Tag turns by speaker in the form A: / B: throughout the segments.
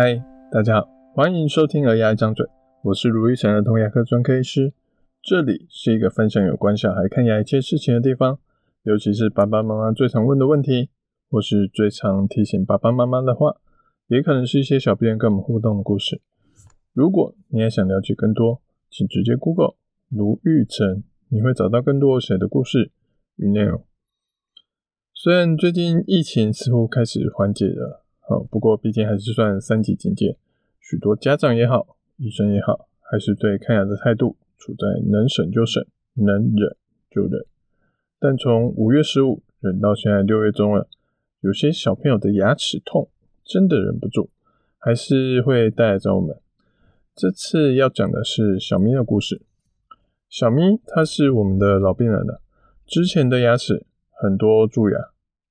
A: 嗨，大家好，欢迎收听《儿牙一张嘴》，我是卢玉成儿童牙科专科医师。这里是一个分享有关小孩看牙一切事情的地方，尤其是爸爸妈妈最常问的问题，或是最常提醒爸爸妈妈的话，也可能是一些小编跟我们互动的故事。如果你也想了解更多，请直接 Google 卢玉成，你会找到更多我写的故事与内容。虽然最近疫情似乎开始缓解了。好，不过毕竟还是算三级警戒，许多家长也好，医生也好，还是对看牙的态度处在能省就省，能忍就忍。但从五月十五忍到现在六月中了，有些小朋友的牙齿痛，真的忍不住，还是会带来找我们。这次要讲的是小咪的故事。小咪他是我们的老病人了，之前的牙齿很多蛀牙，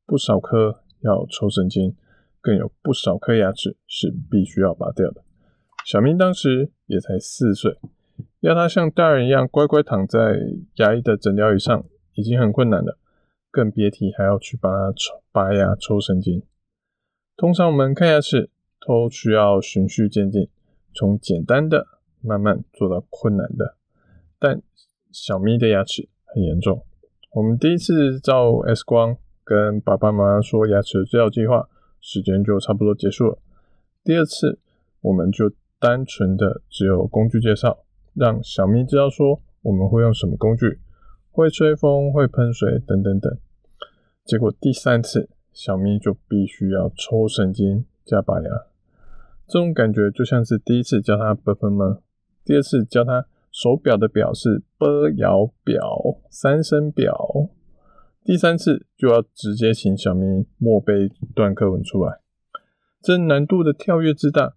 A: 不少颗要抽神经。更有不少颗牙齿是必须要拔掉的。小咪当时也才四岁，要他像大人一样乖乖躺在牙医的诊疗椅上已经很困难了，更别提还要去帮他抽拔牙、抽神经。通常我们看牙齿都需要循序渐进，从简单的慢慢做到困难的。但小咪的牙齿很严重，我们第一次照 X 光，跟爸爸妈妈说牙齿的治疗计划。时间就差不多结束了。第二次，我们就单纯的只有工具介绍，让小咪知道说我们会用什么工具，会吹风、会喷水等等等。结果第三次，小咪就必须要抽神经加拔牙，这种感觉就像是第一次教他 ㄅ 喷吗？第二次教他手表的表是 ㄅ 摇表，三声表。第三次就要直接请小咪默背段课文出来，这难度的跳跃之大，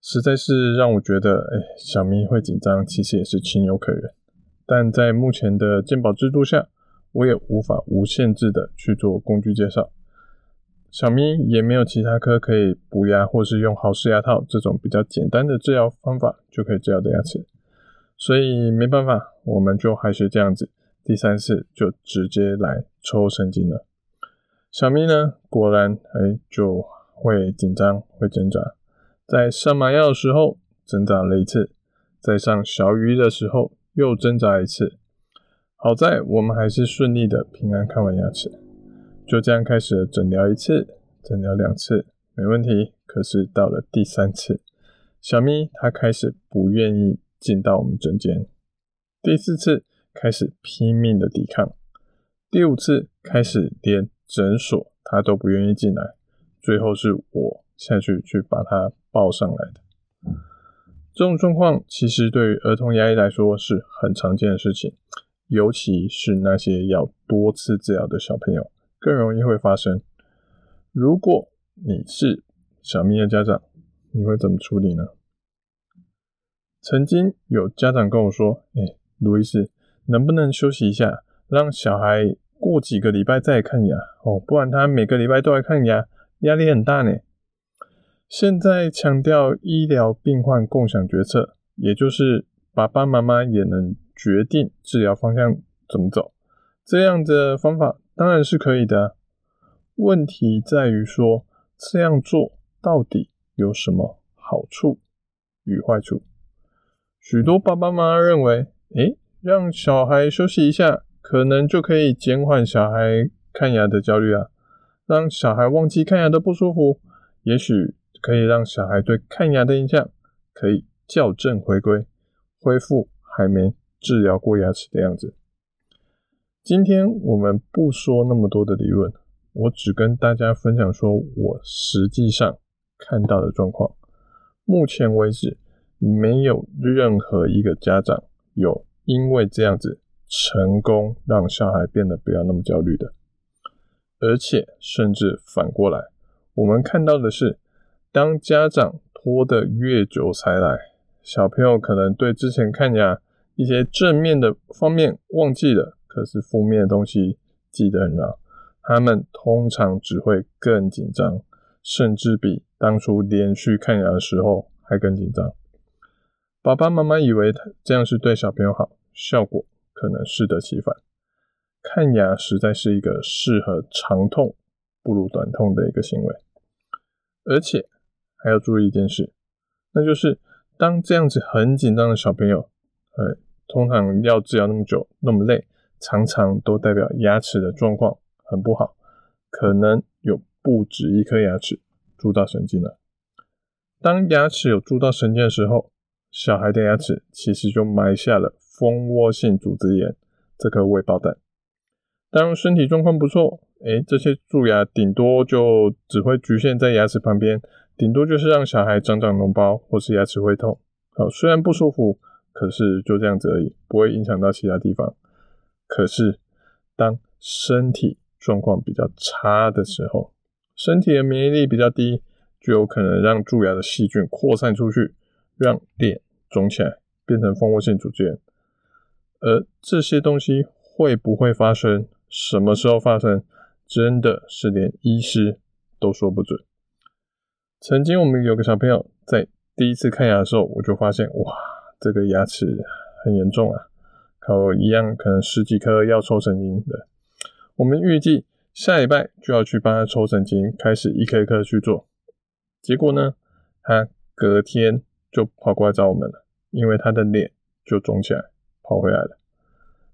A: 实在是让我觉得，哎，小咪会紧张，其实也是情有可原。但在目前的鉴宝制度下，我也无法无限制的去做工具介绍。小咪也没有其他科可以补牙，或是用豪氏牙套这种比较简单的治疗方法就可以治疗的牙齿，所以没办法，我们就还是这样子。第三次就直接来抽神经了。小咪呢，果然哎就会紧张，会挣扎。在上麻药的时候挣扎了一次，在上小鱼的时候又挣扎一次。好在我们还是顺利的平安看完牙齿，就这样开始了诊疗一次，诊疗两次没问题。可是到了第三次，小咪他开始不愿意进到我们诊间。第四次。开始拼命的抵抗，第五次开始连诊所他都不愿意进来，最后是我下去去把他抱上来的。这种状况其实对于儿童牙医来说是很常见的事情，尤其是那些要多次治疗的小朋友更容易会发生。如果你是小咪的家长，你会怎么处理呢？曾经有家长跟我说：“哎，卢医师。”能不能休息一下，让小孩过几个礼拜再看牙哦？不然他每个礼拜都来看牙，压力很大呢。现在强调医疗病患共享决策，也就是爸爸妈妈也能决定治疗方向怎么走，这样的方法当然是可以的。问题在于说，这样做到底有什么好处与坏处？许多爸爸妈妈认为，诶。让小孩休息一下，可能就可以减缓小孩看牙的焦虑啊。让小孩忘记看牙的不舒服，也许可以让小孩对看牙的印象可以校正回归，恢复还没治疗过牙齿的样子。今天我们不说那么多的理论，我只跟大家分享说我实际上看到的状况。目前为止，没有任何一个家长有。因为这样子成功让小孩变得不要那么焦虑的，而且甚至反过来，我们看到的是，当家长拖得越久才来，小朋友可能对之前看牙一些正面的方面忘记了，可是负面的东西记得很牢，他们通常只会更紧张，甚至比当初连续看牙的时候还更紧张。爸爸妈妈以为这样是对小朋友好。效果可能适得其反，看牙实在是一个适合长痛不如短痛的一个行为，而且还要注意一件事，那就是当这样子很紧张的小朋友，呃，通常要治疗那么久，那么累，常常都代表牙齿的状况很不好，可能有不止一颗牙齿蛀到神经了。当牙齿有蛀到神经的时候，小孩的牙齿其实就埋下了蜂窝性组织炎这颗未爆弹。当身体状况不错，诶，这些蛀牙顶多就只会局限在牙齿旁边，顶多就是让小孩长长脓包或是牙齿会痛。好，虽然不舒服，可是就这样子而已，不会影响到其他地方。可是当身体状况比较差的时候，身体的免疫力比较低，就有可能让蛀牙的细菌扩散出去，让脸肿起来，变成蜂窝性组织炎。而这些东西会不会发生？什么时候发生，真的是连医师都说不准。曾经我们有个小朋友在第一次看牙的时候，我就发现，哇，这个牙齿很严重啊，靠一样可能十几颗要抽神经的。我们预计下礼拜就要去帮他抽神经，开始一颗一颗去做。结果呢，他隔天就跑过来找我们了，因为他的脸就肿起来，跑回来了。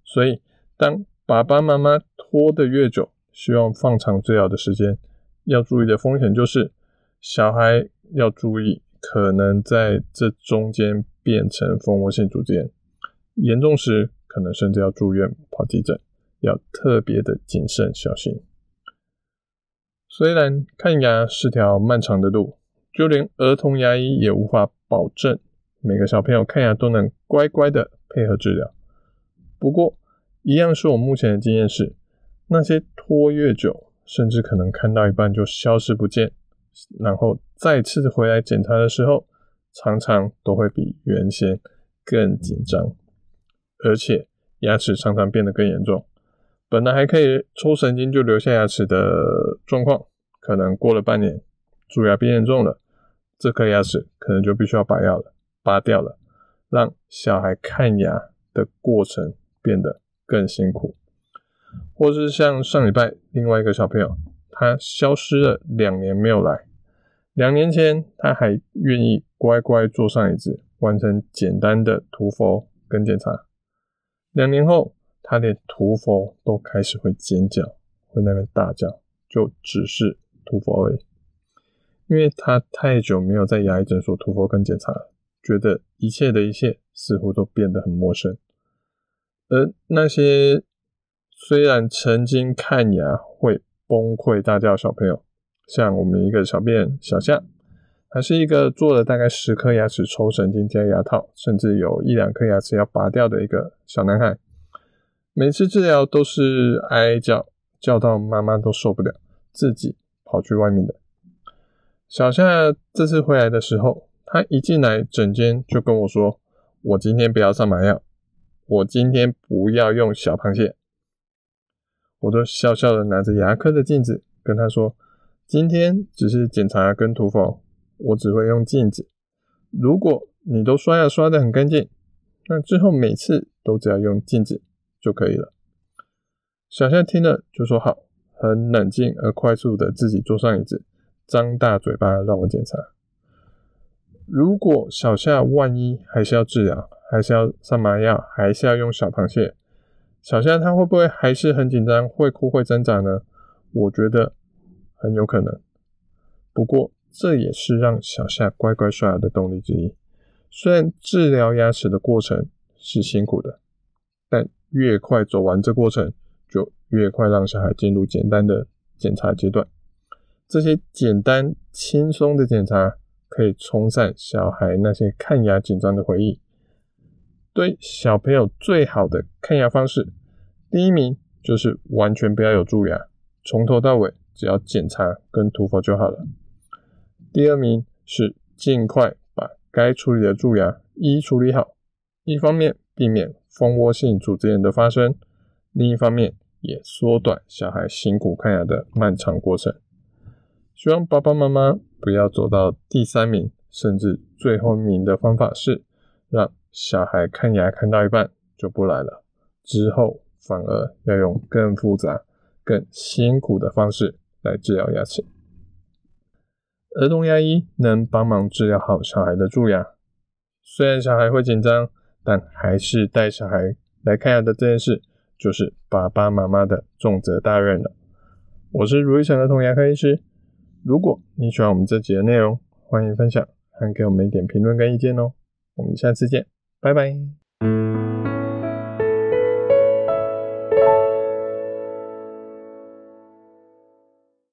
A: 所以当爸爸妈妈拖得越久，希望放长治疗的时间，要注意的风险就是，小孩要注意，可能在这中间变成蜂窝性组织炎，严重时可能甚至要住院跑急诊，要特别的谨慎小心。虽然看牙是条漫长的路，就连儿童牙医也无法保证每个小朋友看牙都能乖乖的配合治疗，不过，一样是我目前的经验是，那些拖越久，甚至可能看到一半就消失不见，然后再次回来检查的时候，常常都会比原先更紧张，而且牙齿常常变得更严重。本来还可以抽神经就留下牙齿的状况，可能过了半年，蛀牙变严重了，这颗牙齿可能就必须要拔掉了，拔掉了，让小孩看牙的过程变得更辛苦，或是像上礼拜另外一个小朋友，他消失了两年没有来，两年前他还愿意乖乖坐上椅子，完成简单的涂氟跟检查，两年后他连涂氟都开始会尖叫，会那边大叫，就只是涂氟而已，因为他太久没有在牙医诊所涂氟跟检查，觉得一切的一切似乎都变得很陌生。而那些虽然曾经看牙会崩溃大叫小朋友，像我们一个小便小夏，还是一个做了大概十颗牙齿抽神经加牙套，甚至有一两颗牙齿要拔掉的一个小男孩，每次治疗都是哀叫，叫到妈妈都受不了，自己跑去外面的。小夏这次回来的时候，他一进来诊间就跟我说：“我今天不要上麻药。”我今天不要用小螃蟹，我就笑笑的拿着牙科的镜子跟他说：“今天只是检查跟涂氟，我只会用镜子。如果你都刷牙刷的很干净，那之后每次都只要用镜子就可以了。”小夏听了就说好，很冷静而快速的自己坐上椅子，张大嘴巴让我检查。如果小夏万一还是要治疗，还是要上麻药，还是要用小螃蟹？小夏他会不会还是很紧张，会哭会挣扎呢？我觉得很有可能。不过这也是让小夏乖乖刷牙的动力之一。虽然治疗牙齿的过程是辛苦的，但越快走完这过程，就越快让小孩进入简单的检查阶段。这些简单轻松的检查可以冲散小孩那些看牙紧张的回忆。对小朋友最好的看牙方式，第一名就是完全不要有蛀牙，从头到尾只要检查跟涂氟就好了。第二名是尽快把该处理的蛀牙一处理好，一方面避免蜂窝性组织炎的发生，另一方面也缩短小孩辛苦看牙的漫长过程。希望爸爸妈妈不要走到第三名甚至最后一名的方法是让。小孩看牙看到一半就不来了，之后反而要用更复杂、更辛苦的方式来治疗牙齿。儿童牙医能帮忙治疗好小孩的蛀牙。虽然小孩会紧张，但还是带小孩来看牙的这件事，就是爸爸妈妈的重责大任了。我是如意城儿童牙科医师。如果你喜欢我们这集的内容，欢迎分享，还给我们一点评论跟意见哦。我们下次见，拜拜。